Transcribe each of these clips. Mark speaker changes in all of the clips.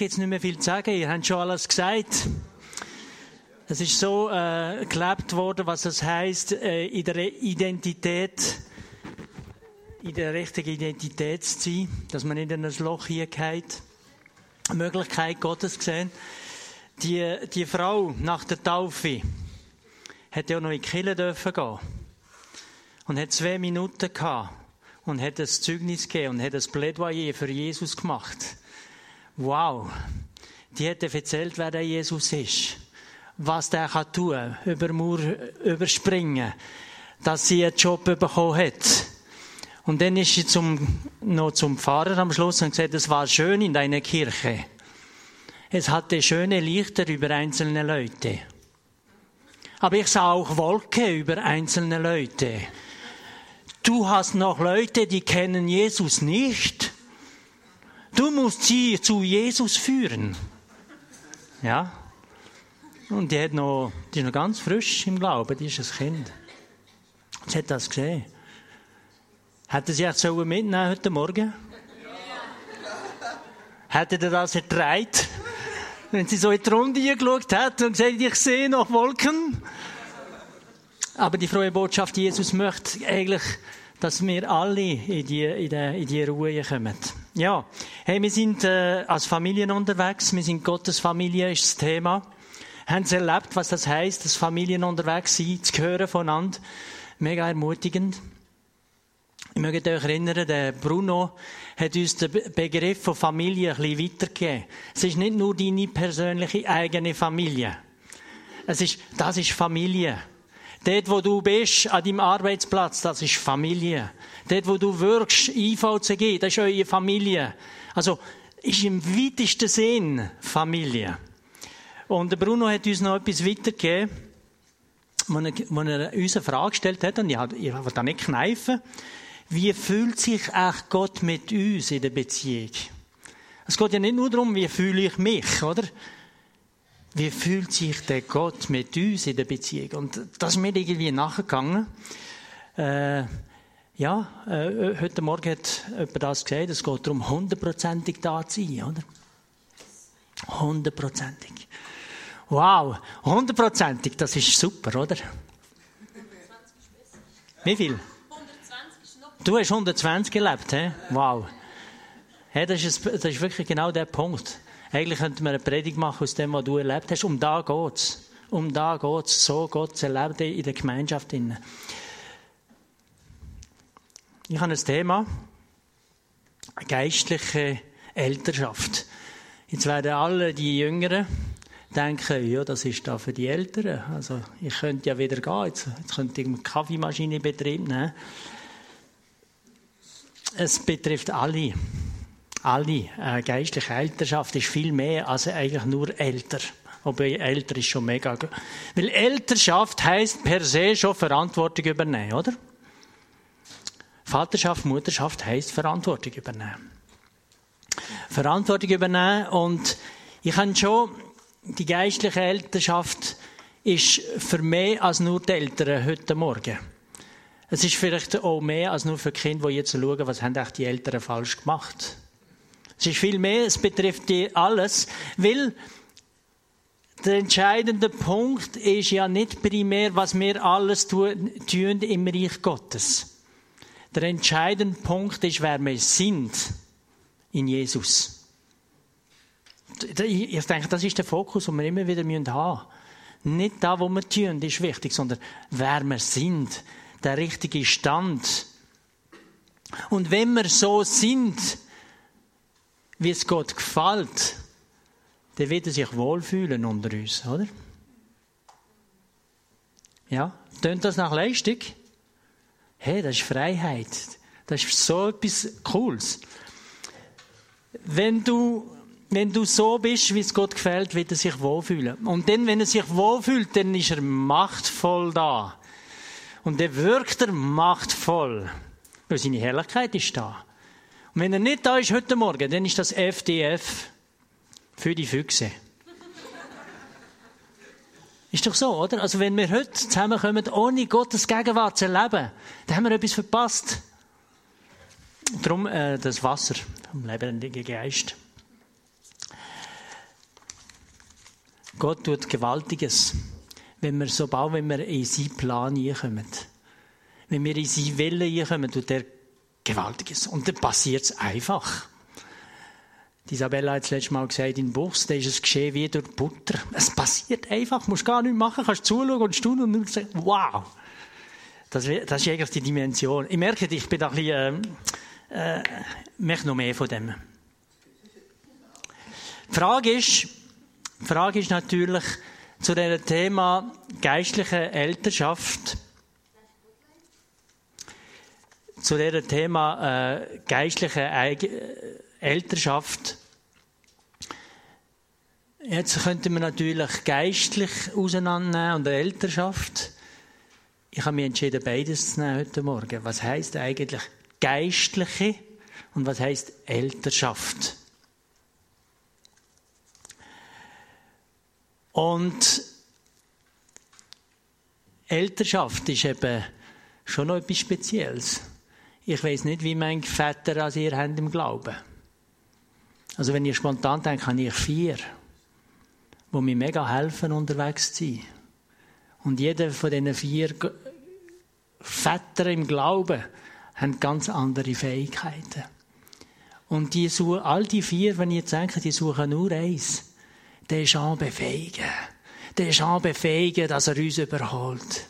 Speaker 1: Gibt es nicht mehr viel zu sagen. Ihr habt schon alles gesagt. Es ist so äh, gelebt worden, was das heißt, äh, in der Identität, in der richtigen Identität zu sein, dass man in ein Loch hier geht. Möglichkeit Gottes gesehen. Die, die Frau nach der Taufe hätte auch noch in die Kirche dürfen gehen und hat zwei Minuten gehabt und hat ein Zeugnis gegeben und hat ein Plädoyer für Jesus gemacht. Wow! Die hat erzählt, wer der Jesus ist. Was der kann tun, über Mauer überspringen, dass sie einen Job bekommen hat. Und dann ist sie zum, noch zum Pfarrer am Schluss und gesagt, es war schön in deiner Kirche. Es hatte schöne Lichter über einzelne Leute. Aber ich sah auch Wolke über einzelne Leute. Du hast noch Leute, die kennen Jesus nicht. Du musst sie zu Jesus führen. Ja? Und die, hat noch, die ist noch ganz frisch im Glauben, die ist ein Kind. Sie hat das gesehen. Hätten Sie echt mitnehmen heute Morgen? Hätte ihr das erträgt? Wenn sie so in die Runde geschaut hat und gesagt, ich sehe noch Wolken. Aber die frohe Botschaft, Jesus möchte eigentlich, dass wir alle in die, in die, in die Ruhe kommen. Ja, hey, wir sind äh, als Familien unterwegs, wir sind Gottes Familie, ist das Thema. Haben Sie erlebt, was das heißt, dass Familien unterwegs sind, zu hören voneinander? Mega ermutigend. Ich möchte euch erinnern, der Bruno hat uns den Begriff von Familie ein bisschen weitergegeben. Es ist nicht nur deine persönliche eigene Familie. Es ist, das ist Familie. Dort, wo du bist, an deinem Arbeitsplatz, das ist Familie. Dort, wo du wirkst, IVCG, das ist eure Familie. Also, ist im weitesten Sinn Familie. Und der Bruno hat uns noch etwas weitergegeben, wo er, uns eine Frage gestellt hat, und ich, will da nicht kneifen. Wie fühlt sich echt Gott mit uns in der Beziehung? Es geht ja nicht nur darum, wie fühle ich mich, oder? wie fühlt sich der Gott mit uns in der Beziehung? Und das ist mir irgendwie nachgegangen. Äh, ja, äh, heute Morgen hat jemand das gesagt, es geht darum, hundertprozentig da zu sein, oder? Hundertprozentig. Wow, hundertprozentig, das ist super, oder? Wie viel? 120 noch. Du hast 120 gelebt, hä? Wow. Hey, das, ist, das ist wirklich genau der Punkt. Eigentlich könnte man eine Predigt machen aus dem, was du erlebt hast. Um da geht's. Um da geht's. So Gott zu erleben in der Gemeinschaft. Ich habe ein Thema. Geistliche Elternschaft. Jetzt werden alle die Jüngeren denken, ja, das ist da für die Älteren. Also, ich könnte ja wieder gehen. Jetzt, jetzt könnte ich eine Kaffeemaschine in Betrieb nehmen. Es betrifft alle alle. Äh, geistliche Elternschaft ist viel mehr als eigentlich nur älter. Aber älter ist schon mega. Weil Elternschaft heißt per se schon Verantwortung übernehmen, oder? Vaterschaft, Mutterschaft heißt Verantwortung übernehmen. Verantwortung übernehmen und ich habe schon die geistliche Elternschaft ist für mehr als nur die Eltern heute Morgen. Es ist vielleicht auch mehr als nur für die Kinder, die jetzt schauen, was haben die Eltern falsch gemacht. Es ist viel mehr, es betrifft die alles, weil der entscheidende Punkt ist ja nicht primär, was wir alles tun, tun im Reich Gottes. Der entscheidende Punkt ist, wer wir sind in Jesus. Ich denke, das ist der Fokus, den wir immer wieder haben müssen. Nicht da, wo wir tun, ist wichtig, sondern wer wir sind, der richtige Stand. Und wenn wir so sind, wie es Gott gefällt, dann wird er sich wohlfühlen unter uns, oder? Ja, tönt das nach Leistung? Hey, das ist Freiheit. Das ist so etwas Cooles. Wenn du, wenn du so bist, wie es Gott gefällt, wird er sich wohlfühlen. Und dann, wenn er sich wohlfühlt, dann ist er machtvoll da. Und dann wirkt er machtvoll. Weil seine Herrlichkeit ist da. Und wenn er nicht da ist heute Morgen, dann ist das FDF für die Füchse. Ist doch so, oder? Also wenn wir heute zusammenkommen, ohne Gottes Gegenwart zu erleben, dann haben wir etwas verpasst. Darum äh, das Wasser vom lebendigen Geist. Gott tut Gewaltiges, wenn wir so bauen, wenn wir in seinen Plan hineinkommen. Wenn wir in seinen Willen hineinkommen, tut er Gewaltiges. Und dann passiert es einfach. Isabella hat das letzte Mal gesagt, in Buchs, da ist es geschehen wie durch Butter. Es passiert einfach, musst gar nichts machen, kannst zuschauen und staunen und sagen, wow. Das, das ist eigentlich die Dimension. Ich merke, ich bin da ein bisschen, äh, äh, möchte noch mehr von dem. Die Frage ist, die Frage ist natürlich zu dem Thema geistliche Elternschaft. Zu dem Thema äh, geistliche Elternschaft. Jetzt könnte man natürlich geistlich auseinandernehmen und Elternschaft. Ich habe mich entschieden, beides zu nehmen heute Morgen. Was heißt eigentlich geistliche und was heißt Elternschaft? Und Elternschaft ist eben schon noch etwas Spezielles. Ich weiß nicht, wie mein Väter als ihr habt im Glauben. Also wenn ihr spontan denkt, habe ich vier, wo mir mega helfen unterwegs zu sein. Und jeder von diesen vier Väter im Glauben hat ganz andere Fähigkeiten. Und die suchen, all die vier, wenn ihr denkt, die suchen nur eins. Den Jean befähigen. Den Jean befähigen, dass er uns überholt.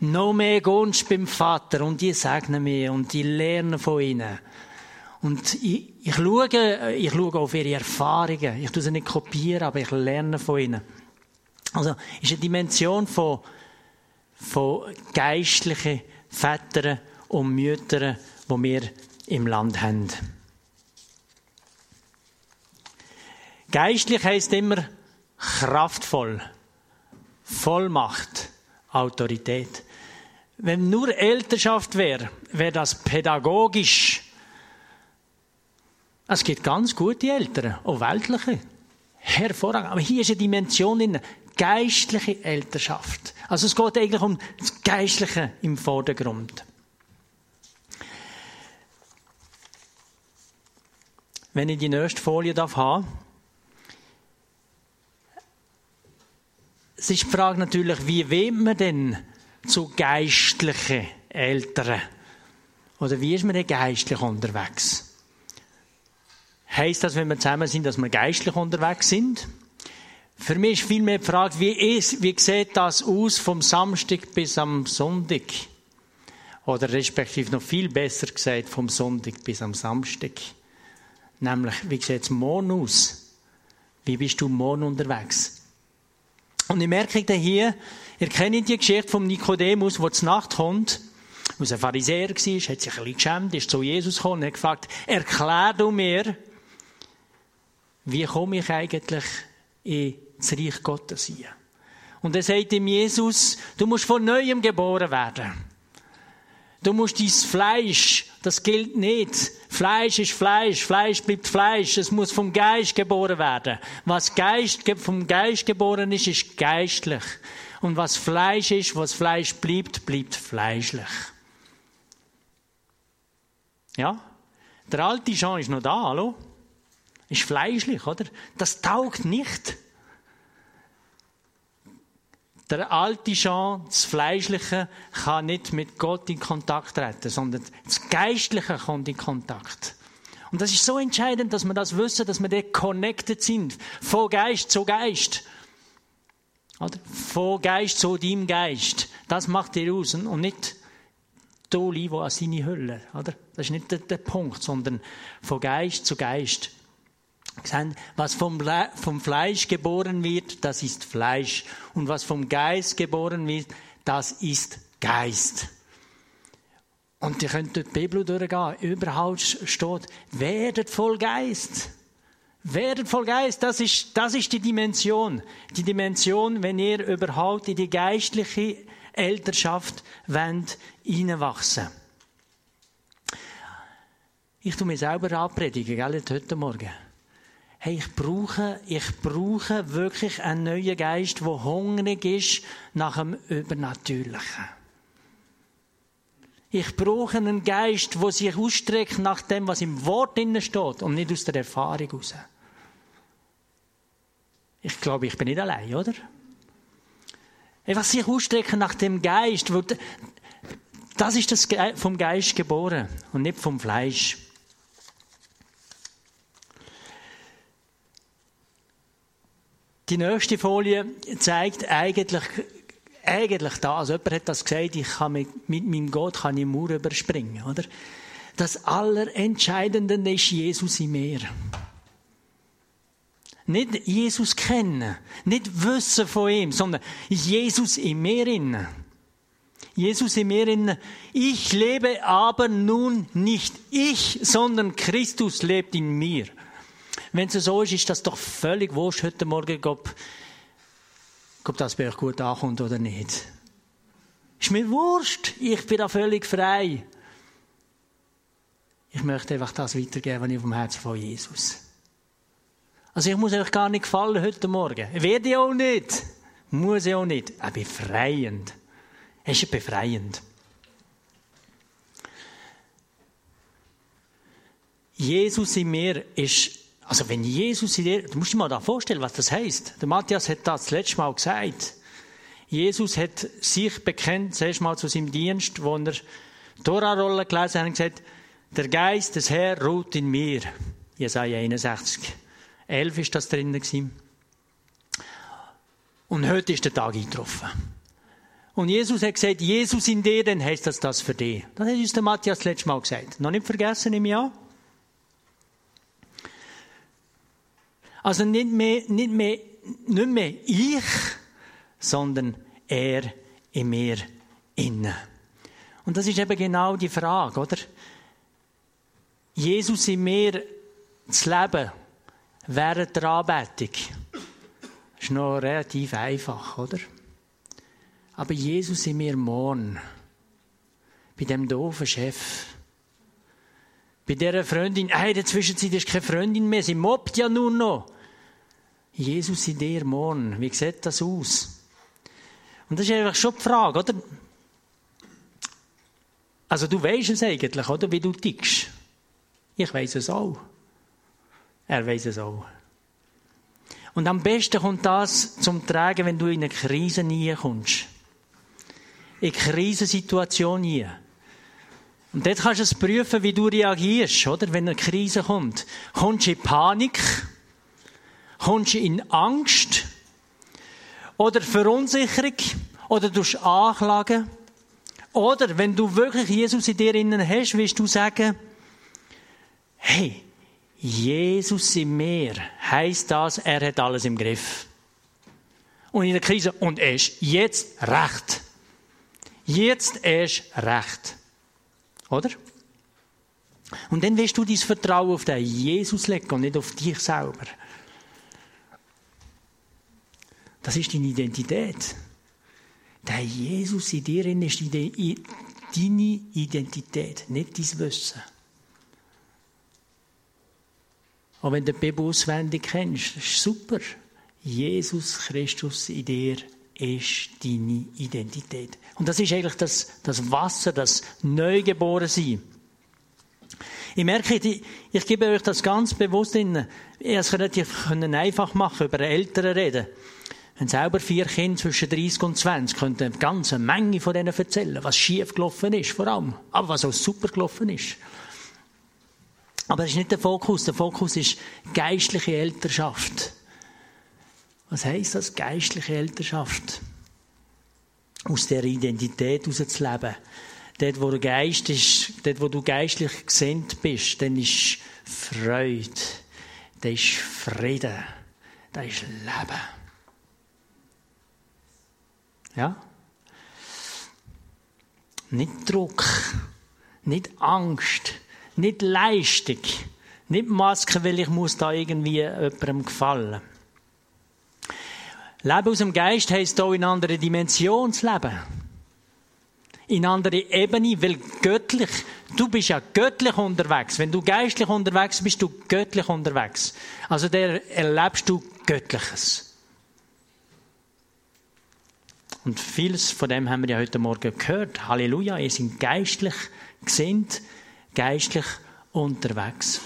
Speaker 1: Noch mehr Gunst beim Vater und die segnen mir und die lernen von ihnen. Und ich, ich, schaue, ich schaue auf ihre Erfahrungen. Ich tue sie nicht kopieren, aber ich lerne von ihnen. Also, ist eine Dimension von, von geistlichen Vätern und Müttern, die wir im Land haben. Geistlich heisst immer kraftvoll, Vollmacht, Autorität. Wenn nur Elternschaft wäre, wäre das pädagogisch. Es gibt ganz gute Eltern, auch weltliche. Hervorragend. Aber hier ist eine Dimension in geistliche Elternschaft. Also es geht eigentlich um das Geistliche im Vordergrund. Wenn ich die nächste Folie darf haben. Es ist die Frage natürlich, wie will man denn zu geistlichen Eltern? Oder wie ist man denn geistlich unterwegs? Heißt das, wenn wir zusammen sind, dass wir geistlich unterwegs sind? Für mich ist vielmehr die Frage, wie, ist, wie sieht das aus vom Samstag bis am Sonntag? Oder respektive noch viel besser gesagt, vom Sonntag bis am Samstag. Nämlich, wie sieht es morgen aus? Wie bist du morgen unterwegs? Und ich merke dann hier, ihr kennt die Geschichte vom Nikodemus, der zur Nacht kommt, aus ein Pharisäer war, hat sich ein bisschen geschämt, ist zu Jesus gekommen und hat gefragt, erklär du mir, wie komme ich eigentlich in das Reich Gottes hin? Und er sagt ihm Jesus, du musst von Neuem geboren werden. Du musst dein Fleisch, das gilt nicht. Fleisch ist Fleisch, Fleisch bleibt Fleisch. Es muss vom Geist geboren werden. Was Geist, vom Geist geboren ist, ist geistlich. Und was Fleisch ist, was Fleisch bleibt, bleibt fleischlich. Ja? Der alte Jean ist noch da, hallo? Ist fleischlich, oder? Das taugt nicht. Der alte Jean, das Fleischliche, kann nicht mit Gott in Kontakt treten, sondern das Geistliche kommt in Kontakt. Und das ist so entscheidend, dass wir das wissen, dass wir dort connected sind. Von Geist zu Geist. Oder? Von Geist zu deinem Geist. Das macht dir aus. Und nicht Toli, wo an seine Hülle. Oder? Das ist nicht der, der Punkt, sondern von Geist zu Geist. Was vom, vom Fleisch geboren wird, das ist Fleisch. Und was vom Geist geboren wird, das ist Geist. Und ihr könnt dort die Bibel durchgehen. Überall steht, werdet voll Geist. Werdet voll Geist. Das ist, das ist die Dimension. Die Dimension, wenn ihr überhaupt in die geistliche Elternschaft wollt, hineinwachsen. Ich tue mir selber anpredigen, gell, heute Morgen hey, ich brauche, ich brauche wirklich einen neuen Geist, der hungrig ist nach dem Übernatürlichen. Ich brauche einen Geist, der sich ausstreckt nach dem, was im Wort steht und nicht aus der Erfahrung heraus. Ich glaube, ich bin nicht allein, oder? Einfach sich ausstrecken nach dem Geist. Das ist das vom Geist geboren und nicht vom Fleisch. Die nächste Folie zeigt eigentlich, eigentlich das. Jemand hat das gesagt, ich kann mit, mit meinem Gott kann ich Mauer überspringen, oder? Das Allerentscheidende ist Jesus in mir. Nicht Jesus kennen, nicht wissen von ihm, sondern Jesus in mir innen. Jesus in mir innen. Ich lebe aber nun nicht ich, sondern Christus lebt in mir. Wenn es so ist, ist das doch völlig wurscht heute Morgen, ob, ob das bei euch gut ankommt oder nicht. Ist mir wurscht. Ich bin da völlig frei. Ich möchte einfach das weitergeben, was ich vom Herzen von Jesus. Also ich muss euch gar nicht gefallen heute Morgen. Werde ich auch nicht. Muss ich auch nicht. Er befreiend. Es ist befreiend. Jesus in mir ist also wenn Jesus in dir, du musst dir mal da vorstellen, was das heißt. Der Matthias hat das, das letzte Mal gesagt. Jesus hat sich bekennt, zuerst mal zu seinem Dienst, wo er Tora-Rolle gelesen hat und gesagt, der Geist des Herrn ruht in mir. Jesaja 61. 11 ist das drin gewesen. Und heute ist der Tag eingetroffen. Und Jesus hat gesagt, Jesus in dir, dann heißt das das für dich. Das hat uns der Matthias das letzte Mal gesagt. Noch nicht vergessen im Jahr? Also nicht mehr, nicht mehr, nicht mehr ich, sondern er in mir innen. Und das ist eben genau die Frage, oder? Jesus in mir zu leben während der Anbetung ist noch relativ einfach, oder? Aber Jesus in mir morgen, bei dem doofen Chef, bei dieser Freundin, hey, in der Zwischenzeit ist keine Freundin mehr, sie mobbt ja nur noch. Jesus in dir morgen, wie sieht das aus? Und das ist einfach schon die Frage, oder? Also du weißt es eigentlich, oder? Wie du tickst. Ich weiß es auch. Er weiß es auch. Und am besten kommt das zum Tragen, wenn du in eine Krise nie kommst. In Krisensituation nie. Und dort kannst du es prüfen, wie du reagierst, oder? Wenn eine Krise kommt. Kommst du in Panik? Kommst du in Angst? Oder Verunsicherung? Oder du anklagen? Oder wenn du wirklich Jesus in dir innen hast, wirst du sagen, hey, Jesus in mir heißt das, er hat alles im Griff. Und in der Krise, und er ist jetzt recht. Jetzt ist recht. Oder? Und dann wirst du dein Vertrauen auf den Jesus legen und nicht auf dich selber. Das ist deine Identität. Der Jesus in dir ist deine Identität, nicht dein Wissen. Und wenn du die Bibel auswendig kennst, ist super. Jesus Christus in dir ist deine Identität. Und das ist eigentlich das, das Wasser, das Neugeborensein. Ich merke, ich, ich gebe euch das ganz bewusst in, es relativ einfach machen, über Eltern reden. Wenn selber vier Kinder zwischen 30 und 20 könnten eine ganze Menge von denen erzählen, was schief gelaufen ist, vor allem. Aber was auch super gelaufen ist. Aber das ist nicht der Fokus. Der Fokus ist geistliche Elternschaft. Was heißt das? Geistliche Elternschaft. Aus der Identität herauszuleben. Dort, wo der Geist ist, dort, wo du geistlich gesinnt bist, dann ist Freude. Da ist Frieden. Da ist Leben. Ja? Nicht Druck. Nicht Angst nicht Leistung, nicht Maske, weil ich muss da irgendwie jemandem gefallen. Leben aus dem Geist heisst auch in andere Dimension zu leben. In andere Ebene, weil göttlich, du bist ja göttlich unterwegs. Wenn du geistlich unterwegs bist, bist du göttlich unterwegs. Also der erlebst du Göttliches. Und vieles von dem haben wir ja heute Morgen gehört. Halleluja, ihr seid geistlich gesinnt geistlich unterwegs.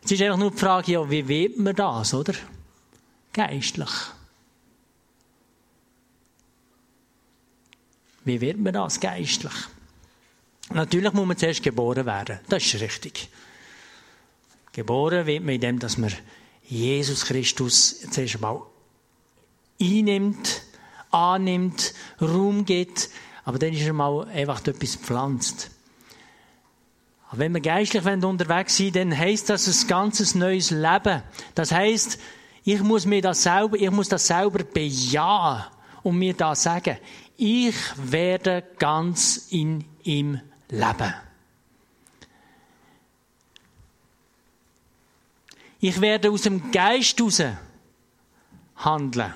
Speaker 1: Jetzt ist einfach nur die Frage, ja, wie wird man das, oder? geistlich. Wie wird man das geistlich? Natürlich muss man zuerst geboren werden. Das ist richtig. Geboren wird man in dem, dass man Jesus Christus zuerst einmal einnimmt, annimmt, Raum gibt, aber dann ist er mal einfach etwas pflanzt. Aber wenn wir geistlich unterwegs sind, dann heisst das ein ganzes neues Leben. Das heisst, ich muss mir das selber, ich muss das selber bejahen und mir da sagen, ich werde ganz in ihm leben. Ich werde aus dem Geist heraus handeln.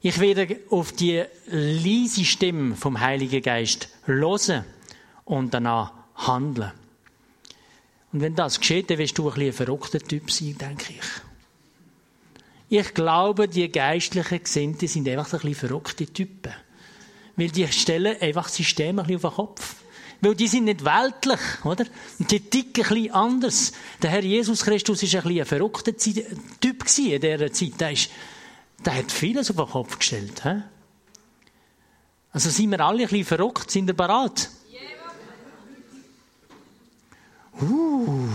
Speaker 1: Ich werde auf die leise Stimme vom Heiligen Geist hören und danach handeln. Und wenn das geschieht, dann wirst du ein, bisschen ein verrückter Typ sein, denke ich. Ich glaube, die geistlichen Gesinnten sind einfach ein bisschen verrückte Typen. Weil die stellen einfach das System ein bisschen auf den Kopf. Weil die sind nicht weltlich, oder? Und die ticken ein bisschen anders. Der Herr Jesus Christus war ein bisschen ein verrückter Typ in dieser Zeit. Der, ist, der hat vieles auf den Kopf gestellt. He? Also sind wir alle ein bisschen verrückt? Sind wir bereit? Uh.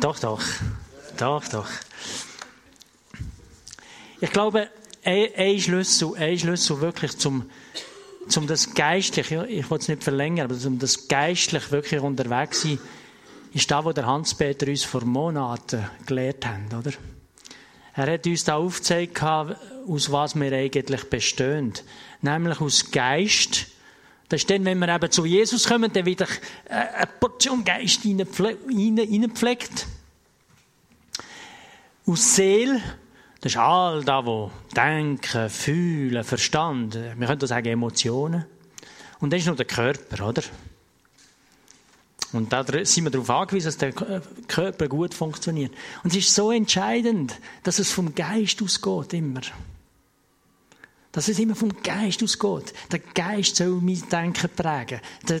Speaker 1: Doch, doch. Doch, doch. Ich glaube, ein Schlüssel, ein Schlüssel wirklich zum, zum das geistlich, ich will es nicht verlängern, aber um das geistlich wirklich unterwegs sein, ist das, was Hans-Peter uns vor Monaten gelehrt hat, oder? Er hat uns da aufgezeigt, aus was wir eigentlich bestehen. Nämlich aus Geist. Das ist dann, wenn wir eben zu Jesus kommen, dann wieder eine Portion Geist reinpflegt. Aus Seele das ist all das, was Denken, Fühlen, Verstand, wir können das sagen Emotionen. Und das ist nur der Körper, oder? Und da sind wir darauf angewiesen, dass der Körper gut funktioniert. Und es ist so entscheidend, dass es vom Geist ausgeht, immer. Dass es immer vom Geist ausgeht. Der Geist soll mein Denken prägen. Der,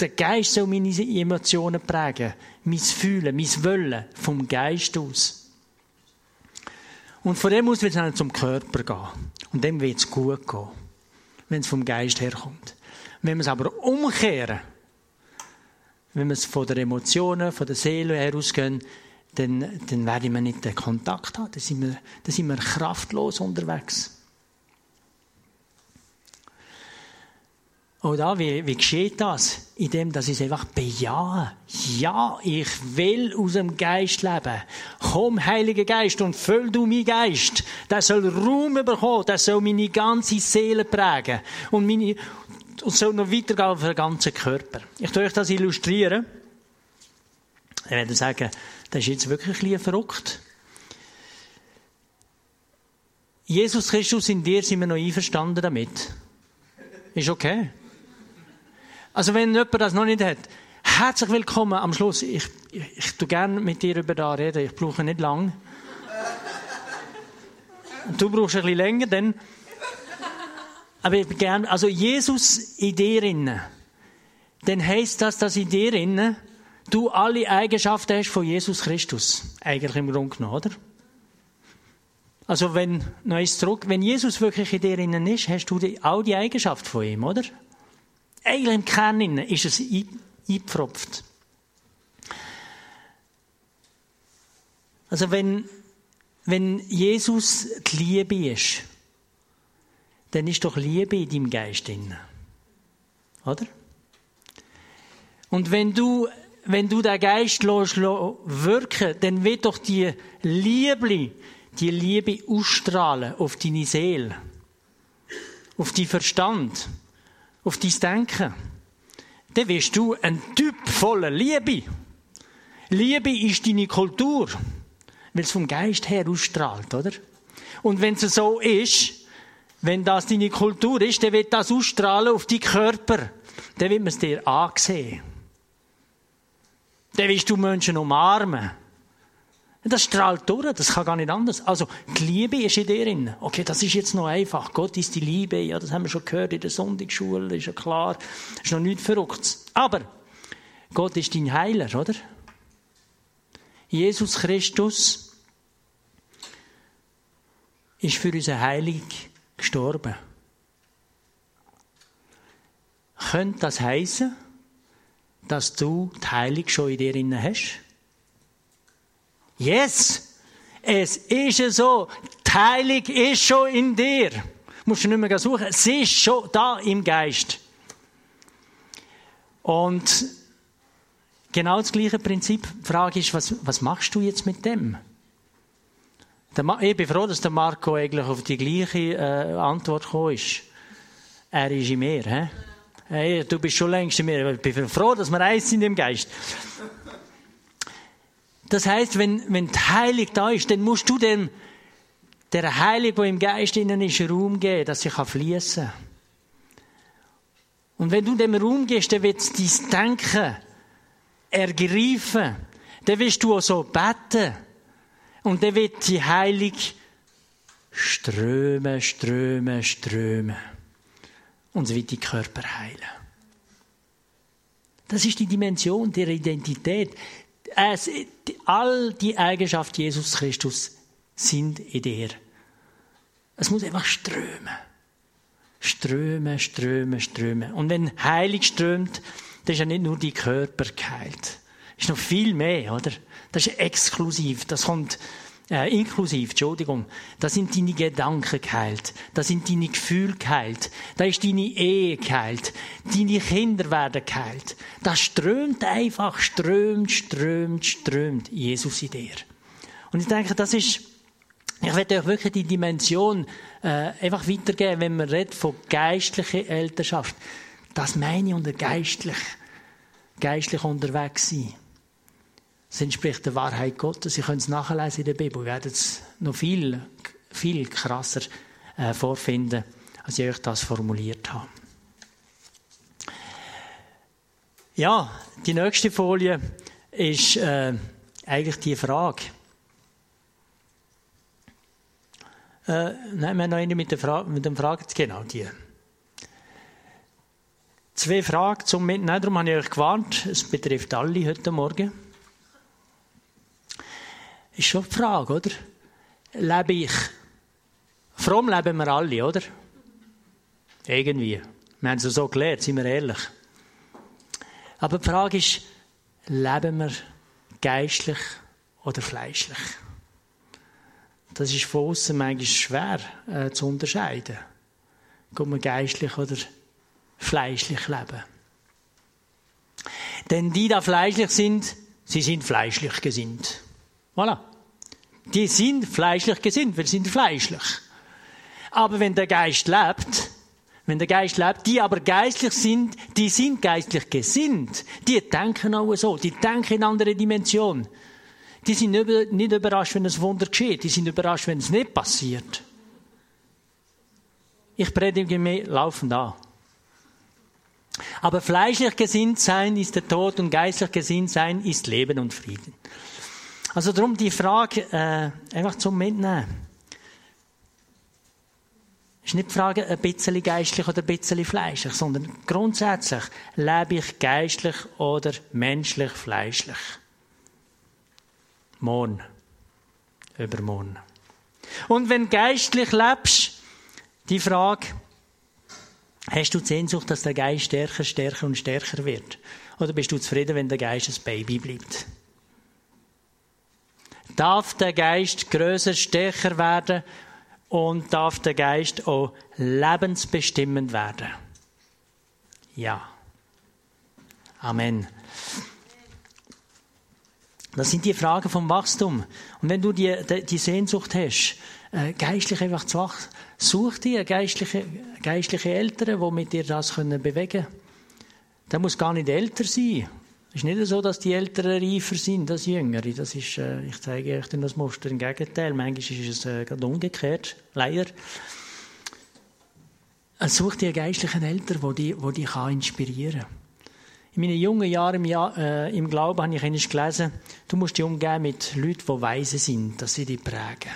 Speaker 1: der Geist soll meine Emotionen prägen. Mein Fühlen, mein Wollen vom Geist aus. Und von dem aus wird es dann zum Körper gehen. Und dem wird es gut gehen. Wenn es vom Geist herkommt. Wenn wir es aber umkehren, wenn wir es von den Emotionen, von der Seele her ausgehen, dann, dann werden wir nicht den Kontakt haben. Dann sind wir, dann sind wir kraftlos unterwegs. Oder wie, wie geschieht das? Indem, dass ich es einfach bejahe. Ja, ich will aus dem Geist leben. Komm, Heiliger Geist, und füll du meinen Geist. Der soll Raum bekommen, der soll meine ganze Seele prägen. Und meine, und soll noch weitergehen auf den ganzen Körper. Ich tue euch das illustrieren. Ich werde sagen, das ist jetzt wirklich ein bisschen verrückt. Jesus Christus in dir sind wir noch einverstanden damit. Ist okay. Also wenn jemand das noch nicht hat, herzlich willkommen am Schluss. Ich, ich, ich tu gerne mit dir über da reden. Ich brauche nicht lang. Du brauchst ein bisschen länger, denn aber ich gern, also Jesus in dir innen, dann heisst das, dass in dir innen du alle Eigenschaften hast von Jesus Christus. Eigentlich im Grunde genommen, oder? Also wenn, noch zurück, wenn Jesus wirklich in dir innen ist, hast du die, all die Eigenschaften von ihm, oder? Eigentlich im Kern ist es eingepfropft. Also wenn, wenn Jesus die Liebe ist, dann ist doch Liebe in deinem Geist drin. Oder? Und wenn du, wenn du den Geist lässt, wirken, dann wird doch die Liebe, die Liebe ausstrahlen auf deine Seele, auf deinen Verstand auf dein Denken, dann wirst du ein Typ voller Liebe. Liebe ist deine Kultur, weil es vom Geist her ausstrahlt, oder? Und wenn es so ist, wenn das deine Kultur ist, dann wird das ausstrahlen auf deinen Körper. Dann wird man es dir ansehen. Dann wirst du Menschen umarmen. Das strahlt durch, das kann gar nicht anders. Also, die Liebe ist in dir drin. Okay, das ist jetzt noch einfach. Gott ist die Liebe, ja, das haben wir schon gehört in der Sonntagsschule, ist ja klar. Ist noch nichts Verrücktes. Aber, Gott ist dein Heiler, oder? Jesus Christus ist für unser Heilig gestorben. Könnte das heißen, dass du die Heilung schon in dir inne hast? Yes! Es ist so. Die ist schon in dir. Musst du nicht mehr suchen. Sie ist schon da im Geist. Und genau das gleiche Prinzip. Die Frage ist, was, was machst du jetzt mit dem? Ich bin froh, dass der Marco eigentlich auf die gleiche äh, Antwort gekommen ist. Er ist in mir. He? Hey, du bist schon längst in mir. Ich bin froh, dass wir eins sind im Geist. Das heißt, wenn, wenn die Heilung da ist, dann musst du dem, der Heilung, die im Geist innen ist, Raum geben, dass sie fließen kann. Und wenn du dem Raum gibst, dann wird dein Denken ergreifen. Dann wirst du auch so beten. Und dann wird die Heilung strömen, strömen, strömen. Und es wird die Körper heilen. Das ist die Dimension der Identität. Es, all die Eigenschaften Jesus Christus sind in dir. Es muss einfach strömen. Strömen, strömen, strömen. Und wenn Heilig strömt, dann ist ja nicht nur die Körper geheilt. Das ist noch viel mehr, oder? Das ist exklusiv. Das kommt äh, inklusiv, Entschuldigung, da sind deine Gedanken geheilt, da sind deine Gefühle geheilt, da ist deine Ehe geheilt, deine Kinder werden geheilt. Das strömt einfach, strömt, strömt, strömt Jesus in dir. Und ich denke, das ist, ich werde euch wirklich die Dimension äh, einfach weitergeben, wenn man redet von geistlicher Elternschaft. Das meine ich unter geistlich, geistlich unterwegs sein. Das entspricht der Wahrheit Gottes. Sie können es nachlesen in der Bibel. Wir werden es noch viel, viel krasser äh, vorfinden, als ich euch das formuliert habe. Ja, die nächste Folie ist äh, eigentlich die Frage. Äh, nein, wir noch eine mit, der Fra mit dem Fragen. Genau, die. Zwei Fragen zum Mitnehmen. Darum habe ich euch gewarnt. Es betrifft alle heute Morgen. Ist schon die Frage, oder? Lebe ich? Fromm leben wir alle, oder? Irgendwie. Wir haben es so gelernt, sind wir ehrlich. Aber die Frage ist, leben wir geistlich oder fleischlich? Das ist von außen manchmal schwer äh, zu unterscheiden. Kommt man geistlich oder fleischlich leben? Denn die, die fleischlich sind, sie sind fleischlich gesinnt. Voilà. Die sind fleischlich gesinnt, sie sind fleischlich. Aber wenn der Geist lebt, wenn der Geist lebt, die aber geistlich sind, die sind geistlich gesinnt. Die denken auch so, die denken in andere Dimension. Die sind nicht überrascht, wenn ein Wunder geschieht. Die sind überrascht, wenn es nicht passiert. Ich predige mir laufend an. Aber fleischlich gesinnt sein ist der Tod und geistlich gesinnt sein ist Leben und Frieden. Also darum die Frage äh, einfach zum Mitnehmen. Es ist nicht die Frage, ein bisschen geistlich oder ein bisschen fleischlich, sondern grundsätzlich, lebe ich geistlich oder menschlich fleischlich? Morgen. Übermorgen. Und wenn geistlich lebst, die Frage, hast du die Sehnsucht, dass der Geist stärker, stärker und stärker wird? Oder bist du zufrieden, wenn der Geist ein Baby bleibt? Darf der Geist größer, stärker werden und darf der Geist auch lebensbestimmend werden. Ja. Amen. Das sind die Fragen vom Wachstum. Und wenn du die, die Sehnsucht hast, äh, geistlich einfach zu wachsen, such dir geistliche, geistliche Eltern, die mit dir das können bewegen können. Der muss gar nicht älter sein. Es ist nicht so, dass die Älteren reifer sind als Jüngere. Das ist, äh, ich zeige euch das Muster im Gegenteil. Manchmal ist es äh, gerade umgekehrt, leider. Es sucht dir geistlichen Eltern, die dich, die dich inspirieren kann. In meinen jungen Jahren im, Jahr, äh, im Glauben habe ich einmal gelesen, du musst dich umgehen mit Leuten, die weise sind, dass sie dich prägen.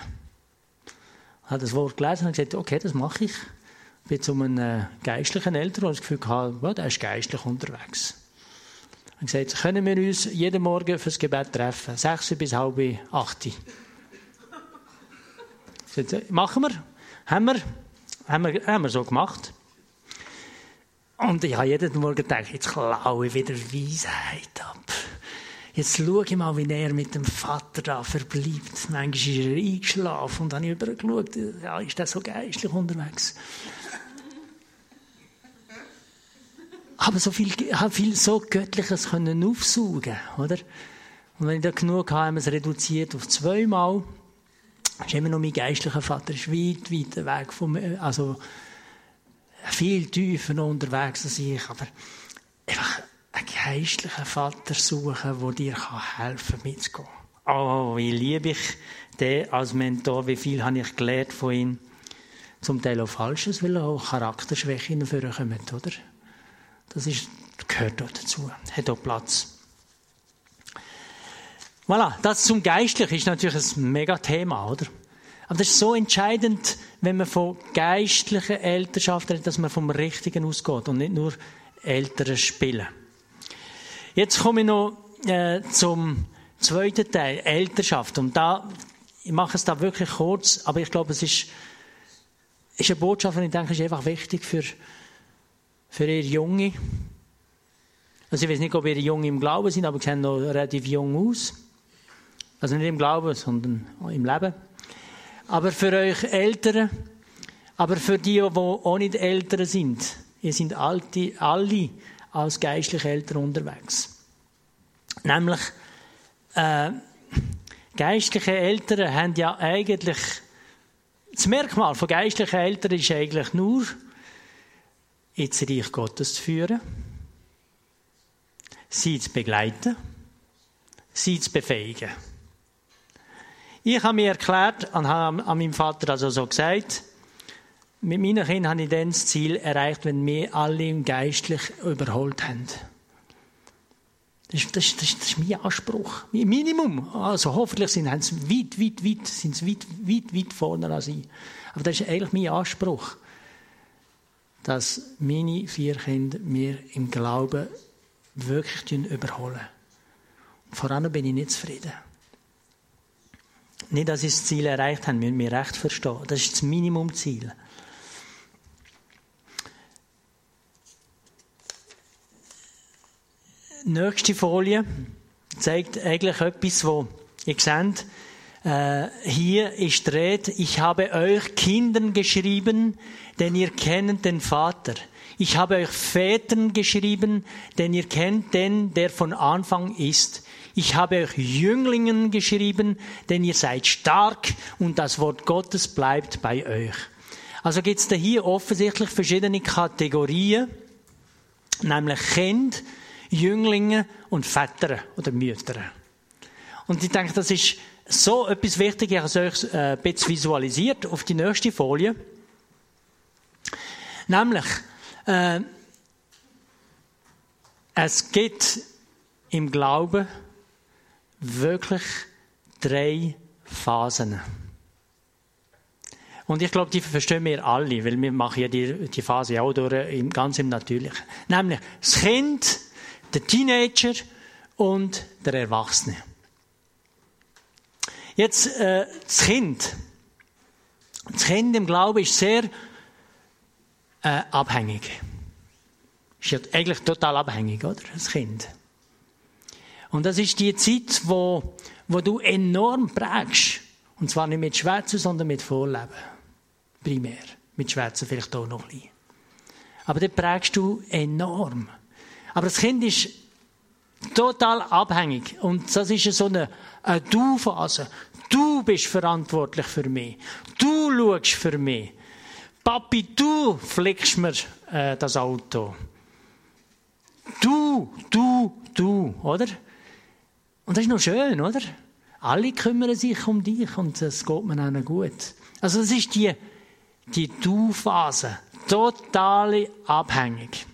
Speaker 1: Ich habe das Wort gelesen und gesagt, okay, das mache ich. Ich bin zu einem äh, geistlichen Eltern, der das Gefühl hatte, ja, der ist geistlich unterwegs. Und gesagt, können wir uns jeden Morgen fürs Gebet treffen? Sechs bis halb acht. Gesagt, machen wir. Haben wir, haben wir, haben wir so gemacht. Und ich habe jeden Morgen gedacht, jetzt klaue ich wieder Weisheit ab. Jetzt schaue ich mal, wie er mit dem Vater da verbleibt. Manchmal ist er eingeschlafen und dann habe ich übergeschaut, ja, ist der so geistlich unterwegs. Aber so viel, habe viel so Göttliches können aufsaugen, oder? Und wenn ich da genug habe, haben wir es reduziert auf zweimal. ist immer noch mein geistlicher Vater, ist weit, weit weg von mir, also viel tiefer noch unterwegs als ich, aber einfach einen geistlichen Vater suchen, der dir helfen kann, mitzugehen. Oh, wie liebe ich den als Mentor, wie viel habe ich gelernt von ihm. Zum Teil auch Falsches, weil auch Charakterschwächen vorkommen, oder? Das ist, gehört auch dazu, hat auch Platz. Voilà, das zum Geistlichen ist natürlich ein mega Thema, oder? Aber das ist so entscheidend, wenn man von geistlicher Elternschaft redet, dass man vom Richtigen ausgeht und nicht nur Eltern spielen. Jetzt komme ich noch äh, zum zweiten Teil, Elternschaft. Und da, ich mache es da wirklich kurz, aber ich glaube, es ist, ist eine Botschaft, die ich denke, ist einfach wichtig für, für ihr Junge. Also ich weiß nicht, ob ihr Junge im Glauben sind, aber sie sehen noch relativ jung aus. Also nicht im Glauben, sondern im Leben. Aber für euch Eltern, aber für die, die auch nicht Eltern sind, ihr sind alte, alle als geistliche Eltern unterwegs. Nämlich, äh, geistliche Eltern haben ja eigentlich, das Merkmal von geistlichen Eltern ist eigentlich nur, ins Reich Gottes zu führen, sie zu begleiten, sie zu befähigen. Ich habe mir erklärt und habe an meinem Vater also so gesagt, mit meinen Kindern habe ich dann das Ziel erreicht, wenn wir alle geistlich überholt haben. Das ist, das, das, das ist mein Anspruch. Minimum. Also hoffentlich sind sie weit, weit, weit, sind sie weit, weit, weit vorne als ich. Aber das ist eigentlich mein Anspruch. Dass meine vier Kinder mir im Glauben wirklich überholen. Und vor allem bin ich nicht zufrieden. Nicht, dass sie das Ziel erreicht haben, müssen wir recht verstehen. Das ist das Minimumziel. nächste Folie zeigt eigentlich etwas, wo ihr seht, hier ist Rede, ich habe euch Kindern geschrieben, denn ihr kennt den Vater. Ich habe euch Vätern geschrieben, denn ihr kennt den, der von Anfang ist. Ich habe euch Jünglingen geschrieben, denn ihr seid stark und das Wort Gottes bleibt bei euch. Also gibt es da hier offensichtlich verschiedene Kategorien, nämlich Kind, Jünglinge und Väter oder Mütter. Und ich denke, das ist so etwas Wichtiges. Ich habe es euch äh, ein bisschen visualisiert auf die nächste Folie. Nämlich, äh, es gibt im Glauben wirklich drei Phasen. Und ich glaube, die verstehen wir alle, weil wir machen ja die, die Phase auch durch, ganz im Natürlichen. Nämlich das Kind, der Teenager und der Erwachsene. Jetzt äh, das Kind. Das Kind im Glauben ist sehr äh, abhängig. Ist ja eigentlich total abhängig, oder? Das Kind. Und das ist die Zeit, wo, wo du enorm prägst. Und zwar nicht mit Schwätzen, sondern mit Vorleben. Primär. Mit Schwätzen vielleicht auch noch ein bisschen. Aber dort prägst du enorm. Aber das Kind ist total abhängig. Und das ist so eine, eine Du-Phase. Du bist verantwortlich für mich. Du schaust für mich. Papi, du flickst mir äh, das Auto. Du, du, du, oder? Und das ist noch schön, oder? Alle kümmern sich um dich und es geht mir auch gut. Also das ist die, die Du-Phase. Total abhängig.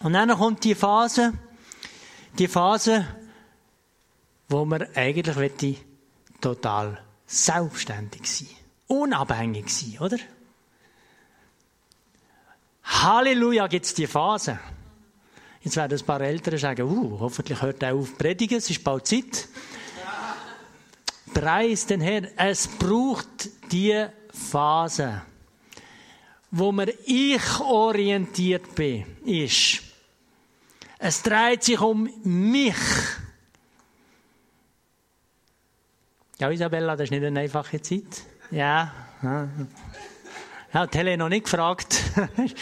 Speaker 1: Und dann kommt die Phase, die Phase, wo man eigentlich total selbstständig sein, unabhängig sein, oder? Halleluja gibt's die Phase. Jetzt werden ein paar Eltern sagen, uh, hoffentlich hört er auf predigen, es ist bald Zeit. Preis den Herrn. Es braucht die Phase, wo man ich orientiert bin, ist. Es dreht sich um mich. Ja, Isabella, das ist nicht eine einfache Zeit. Ja. Ja, die Helene noch nicht gefragt.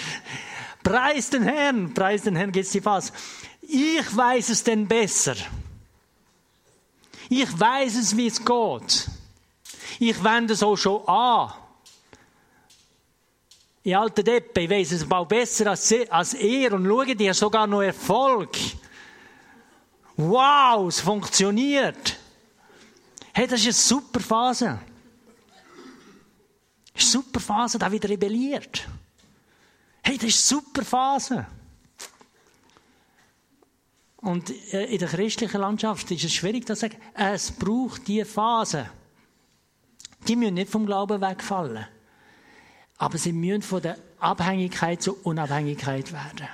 Speaker 1: preis den Herrn, preis den Herrn, geht's dir was. Ich weiß es denn besser. Ich weiß es, wie es geht. Ich wende es auch schon an. In alten Deppe, ich weiß es auch besser als, als er und schaue dir sogar noch Erfolg. Wow, es funktioniert. Hey, das ist eine super Phase. Das ist eine super Phase, da wieder rebelliert. Hey, das ist eine super Phase. Und äh, in der christlichen Landschaft ist es schwierig zu sagen, es braucht diese Phase. Die müssen nicht vom Glauben wegfallen. Aber sie müssen von der Abhängigkeit zur Unabhängigkeit werden.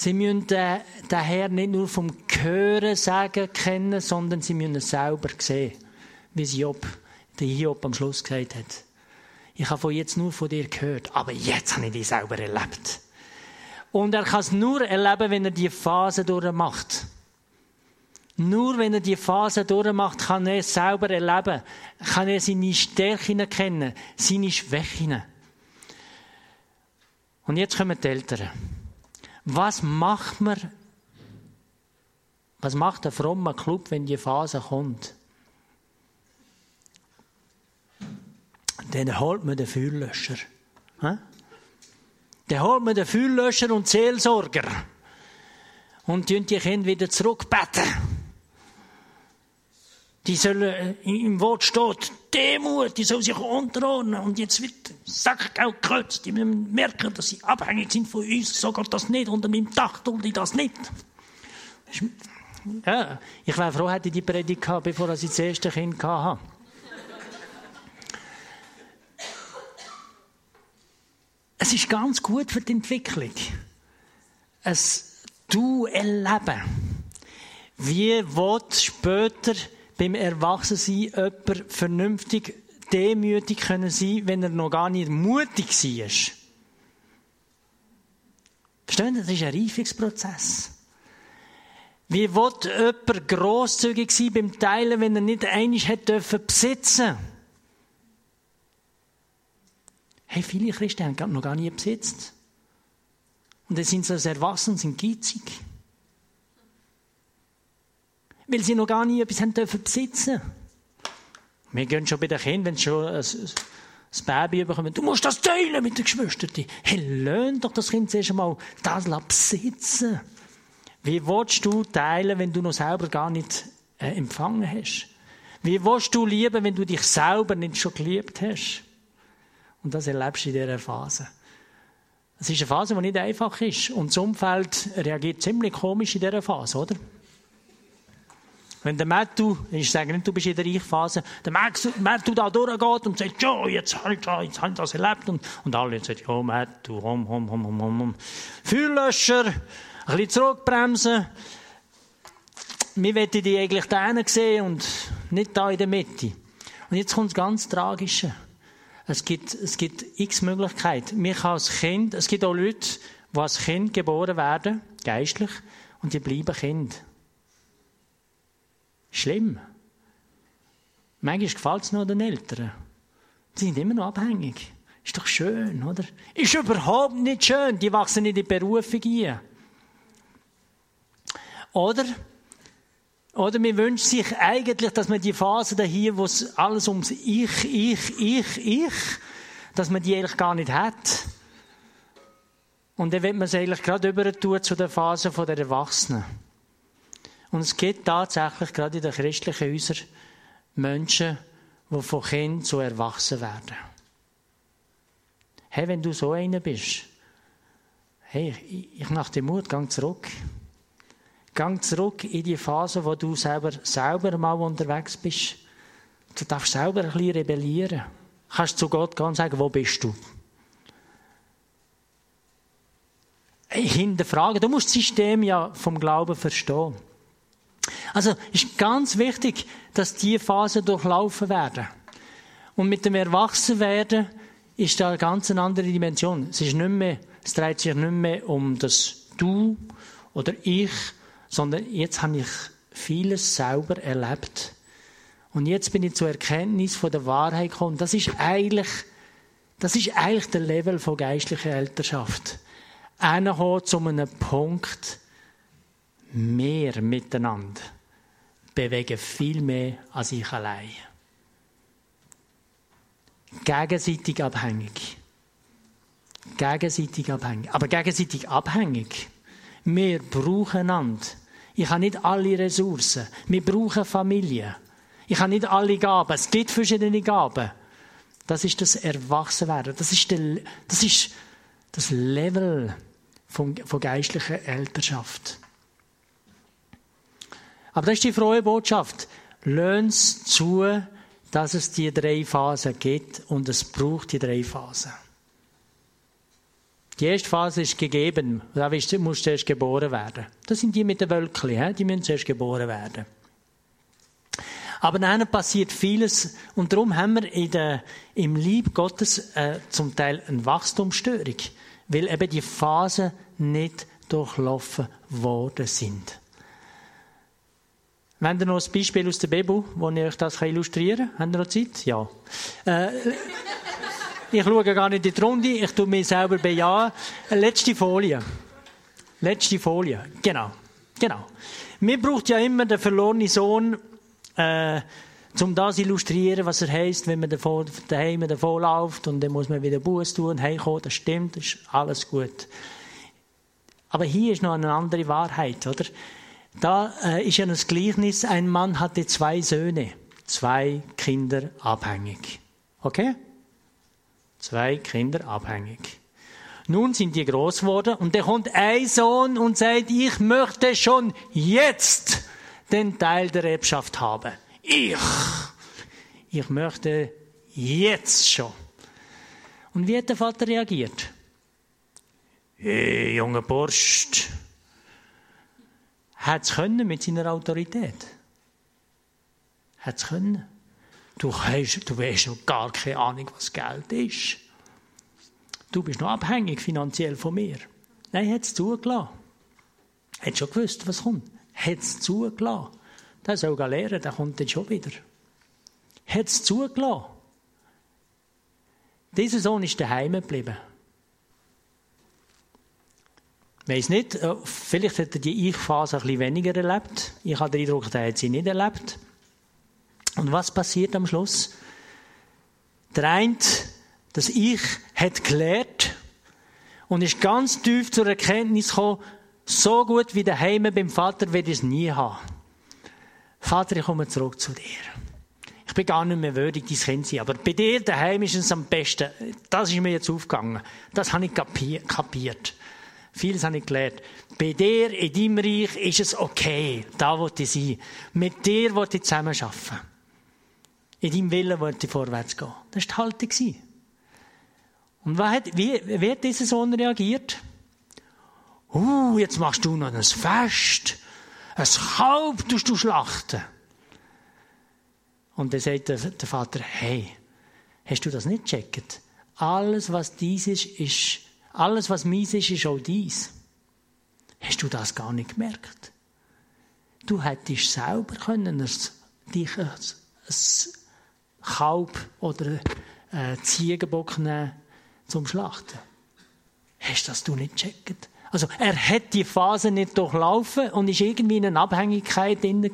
Speaker 1: Sie müssen den, den Herrn nicht nur vom Hören sagen kennen, sondern sie müssen es selber sehen. Wie es Job, der Hiob am Schluss gesagt hat. Ich habe von jetzt nur von dir gehört, aber jetzt habe ich dich selber erlebt. Und er kann es nur erleben, wenn er die Phase durchmacht. Nur wenn er die Phase durchmacht, kann er es selber erleben, kann er seine Stärken erkennen, seine Schwächen. Und jetzt kommen die Eltern. Was macht man, was macht ein frommer Club, wenn die Phase kommt? Dann holt man den Feuerlöscher. Dann holt man den Feuerlöscher und Seelsorger. Und die Kinder wieder zurückbeten. Die sollen, äh, im Wort steht, Demut, die sollen sich unterordnen. Und jetzt wird Sackgeld gekürzt. Die müssen merken, dass sie abhängig sind von uns. So geht das nicht. Unter meinem Dach tun die das nicht. Ja, ich wäre froh, hätte ich die Predigt gehabt, bevor ich das erste Kind hatte. Es ist ganz gut für die Entwicklung. Es du erleben. Wie wird später beim Erwachsensein jemand vernünftig demütig können sein, wenn er noch gar nicht mutig war? Verstehen Sie? Das ist ein Reifungsprozess. Wie wird jemand grosszügig sein beim Teilen, wenn er nicht einig hätte dürfen besitzen? Hey, viele Christen haben noch gar nie besitzt. Und dann sind sie als Erwachsene sind geizig. Weil sie noch gar nie etwas haben dürfen besitzen. Wir gehen schon bei den Kindern, wenn sie schon ein, ein Baby bekommen, du musst das teilen mit den Geschwistern. Hey, löhn doch das Kind zuerst einmal das besitzen. Wie willst du teilen, wenn du noch selber gar nicht äh, empfangen hast? Wie willst du lieben, wenn du dich selber nicht schon geliebt hast? Und das erlebst du in dieser Phase. Es ist eine Phase, die nicht einfach ist. Und das Umfeld reagiert ziemlich komisch in dieser Phase, oder? Wenn der Mattu, ich sage nicht, du bist in der Reichphase, der Mattu da durchgeht und sagt, ja, jetzt halt, jetzt halt das erlebt. Und, und alle sagen, ja, Mattu, hom, hom, hom, hom, hom. Feuerlöscher, ein bisschen zurückbremsen. Wir wollen die eigentlich da sehen und nicht da in der Mitte. Und jetzt kommt das ganz Tragische. Es gibt, es gibt x Möglichkeiten. Mich als Kind, es gibt auch Leute, die als Kind geboren werden, geistlich, und die bleiben Kind. Schlimm. Manchmal gefällt es nur den Eltern. Die sind immer noch abhängig. Ist doch schön, oder? Ist überhaupt nicht schön. Die wachsen in die Berufung ein. Oder oder man wünscht sich eigentlich, dass man die Phase hier, wo es alles ums Ich, Ich, Ich, Ich, dass man die eigentlich gar nicht hat. Und dann wird man es eigentlich gerade über zu der Phase der Erwachsenen. Und es gibt tatsächlich gerade in den christlichen Häusern Menschen, die von Kind zu erwachsen werden. Hey, wenn du so einer bist, hey, ich, ich nach dem Mut, gang zurück. Gang zurück in die Phase, wo du selber, selber mal unterwegs bist. Du darfst selber ein bisschen rebellieren. Du kannst zu Gott gehen und sagen, wo bist du? hinterfragen. Du musst das System ja vom Glauben verstehen. Also ist ganz wichtig, dass diese Phasen durchlaufen werden. Und mit dem Erwachsenwerden ist da eine ganz andere Dimension. Es ist nicht mehr, es dreht sich nicht mehr um das Du oder ich, sondern jetzt habe ich vieles selber erlebt. Und jetzt bin ich zur Erkenntnis von der Wahrheit gekommen. Das ist eigentlich, das ist eigentlich der Level von geistlicher Elternschaft. Einer zu einem Punkt, mehr miteinander bewegen viel mehr als ich allein. Gegenseitig abhängig. Gegenseitig abhängig. Aber gegenseitig abhängig. Wir brauchen einander. Ich habe nicht alle Ressourcen. Wir brauchen Familie. Ich habe nicht alle Gaben. Es gibt verschiedene Gaben. Das ist das Erwachsenwerden. Das ist, der, das, ist das Level von, von geistlicher Elternschaft. Aber das ist die frohe Botschaft. Löhnt zu, dass es die drei Phasen gibt und es braucht die drei Phasen. Die erste Phase ist gegeben. Da musst du erst geboren werden. Das sind die mit den Wölkchen, die müssen zuerst geboren werden. Aber dann passiert vieles und darum haben wir der, im Lieb Gottes äh, zum Teil eine Wachstumsstörung, weil eben die Phasen nicht durchlaufen worden sind. Wenn ihr noch ein Beispiel aus der Bibel, wo ich euch das illustrieren kann? Habt ihr noch Zeit? Ja. Äh, ich schaue gar nicht in die Runde, ich tue mich selber bejahen. Letzte Folie. Letzte Folie. Genau. Genau. Mir braucht ja immer der verlorene Sohn, äh, um das zu illustrieren, was er heisst, wenn man daheim davon läuft und dann muss man wieder Buß tun und heimkommen. Das stimmt, das ist alles gut. Aber hier ist noch eine andere Wahrheit, oder? Da äh, ist ja das Gleichnis, ein Mann hatte zwei Söhne, zwei Kinder abhängig. Okay? Zwei Kinder abhängig. Nun sind die groß geworden und da kommt ein Sohn und sagt, ich möchte schon jetzt den Teil der Erbschaft haben. Ich. Ich möchte jetzt schon. Und wie hat der Vater reagiert? Hey, junger Bursch, hat es können mit seiner Autorität. Hat es können. Du hast, du hast noch gar keine Ahnung, was Geld ist. Du bist noch abhängig finanziell von mir. Nein, hat es zugelassen. Hat schon gewusst, was kommt. Hat es zugelassen. Der soll lernen, der kommt dann schon wieder. Hat es zugelassen. Dieser Sohn ist daheim geblieben. Ich weiss nicht, äh, vielleicht hat er die Ich-Phase ein bisschen weniger erlebt. Ich habe den Eindruck, er hat sie nicht erlebt. Und was passiert am Schluss? Der eine, das Ich, hat gelernt und ist ganz tief zur Erkenntnis gekommen, so gut wie daheim beim Vater werde ich es nie haben. Vater, ich komme zurück zu dir. Ich bin gar nicht mehr würdig, dein Kind zu sein. Aber bei dir daheim ist es am besten. Das ist mir jetzt aufgegangen. Das habe ich kapiert. Vieles habe ich gelernt. Bei dir, in deinem Reich, ist es okay. Da wollte ich sein. Mit dir wollte ich zusammenarbeiten. In deinem Willen wollte ich vorwärts gehen. Das war die Haltung. Und wie, wie hat dieser Sohn reagiert? Uh, jetzt machst du noch ein Fest. Ein Kalb tust du schlachten. Und dann sagt der Vater, hey, hast du das nicht gecheckt? Alles, was dies ist, ist alles, was meins ist, ist auch dies. Hast du das gar nicht gemerkt? Du hättest selber können dich ein, Kalb oder einen Ziegenbock nehmen zum Schlachten. Hast du das du nicht gecheckt? Also, er hat die Phase nicht durchlaufen und ist irgendwie in einer Abhängigkeit drin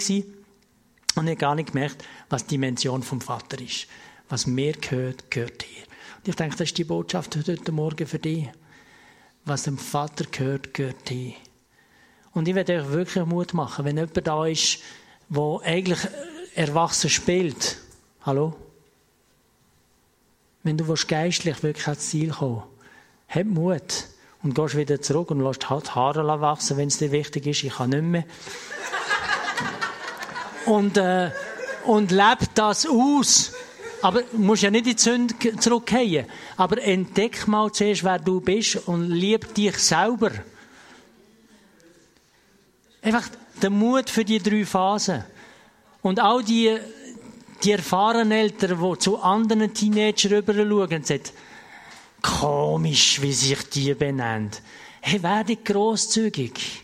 Speaker 1: und hat gar nicht gemerkt, was die Dimension vom Vater ist. Was mir gehört, gehört dir. Und ich denke, das ist die Botschaft heute Morgen für dich was dem Vater gehört, gehört dir. Und ich werde euch wirklich Mut machen, wenn jemand da ist, der eigentlich erwachsen spielt. Hallo? Wenn du geistlich wirklich ans Ziel kommen hab Mut und gehst wieder zurück und lässt halt Haare wachsen, wenn es dir wichtig ist. Ich kann nicht mehr. und, äh, und lebt das aus. Aber du musst ja nicht in die Sünde zurückgehen. Aber entdeck mal zuerst, wer du bist und lieb dich selber. Einfach der Mut für die drei Phasen. Und auch die, die erfahrenen Eltern, die zu anderen Teenagern rüber schauen sagen, komisch, wie sich die benennt. Hey, werde großzügig.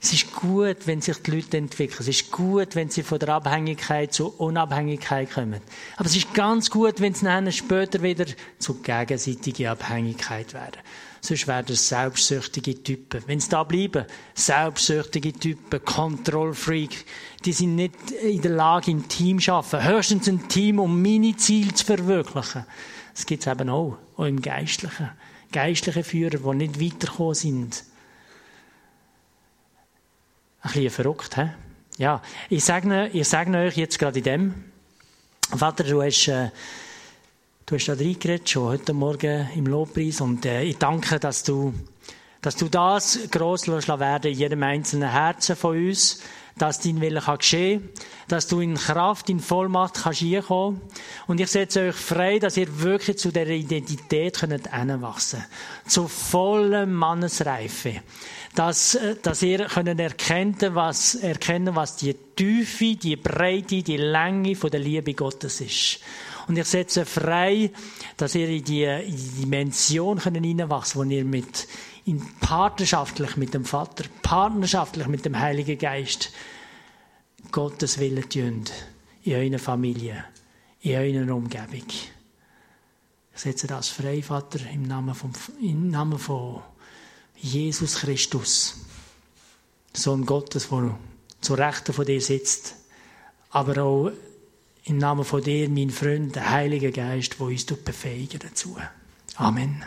Speaker 1: Es ist gut, wenn sich die Leute entwickeln. Es ist gut, wenn sie von der Abhängigkeit zur Unabhängigkeit kommen. Aber es ist ganz gut, wenn sie dann später wieder zu gegenseitiger Abhängigkeit werden. Sonst werden es selbstsüchtige Typen. Wenn sie da bleiben, selbstsüchtige Typen, Kontrollfreak, die sind nicht in der Lage, im Team zu arbeiten. Höchstens ein Team, um meine Ziele zu verwirklichen. Das gibt es eben auch, auch im Geistlichen. Geistliche Führer, die nicht weitergekommen sind bisschen verrückt, hä? Ja, ich sage, ich sage euch jetzt gerade in dem, Vater, du hast, äh, du hast da reingeredet, schon heute Morgen im Lobpreis, und äh, ich danke, dass du, dass du das gross werden in jedem einzelnen Herzen von uns, dass dein Wille kann geschehen, dass du in Kraft, in Vollmacht kannst hinkommen. Und ich setze euch frei, dass ihr wirklich zu der Identität könnt hinwachsen Zu voller Mannesreife dass, äh, dass ihr können erkennen, was, erkennen, was die Tiefe, die Breite, die Länge von der Liebe Gottes ist. Und ich setze frei, dass ihr in die, in die Dimension können hineinwachsen, wo ihr mit, in partnerschaftlich mit dem Vater, partnerschaftlich mit dem Heiligen Geist Gottes Willen tun. In eurer Familie, in eurer Umgebung. Ich setze das frei, Vater, im Namen, vom, im Namen von Jesus Christus, Sohn Gottes, der zur Rechten von dir sitzt, aber auch im Namen von dir, mein Freund, der Heilige Geist, der uns befähigen dazu. Amen.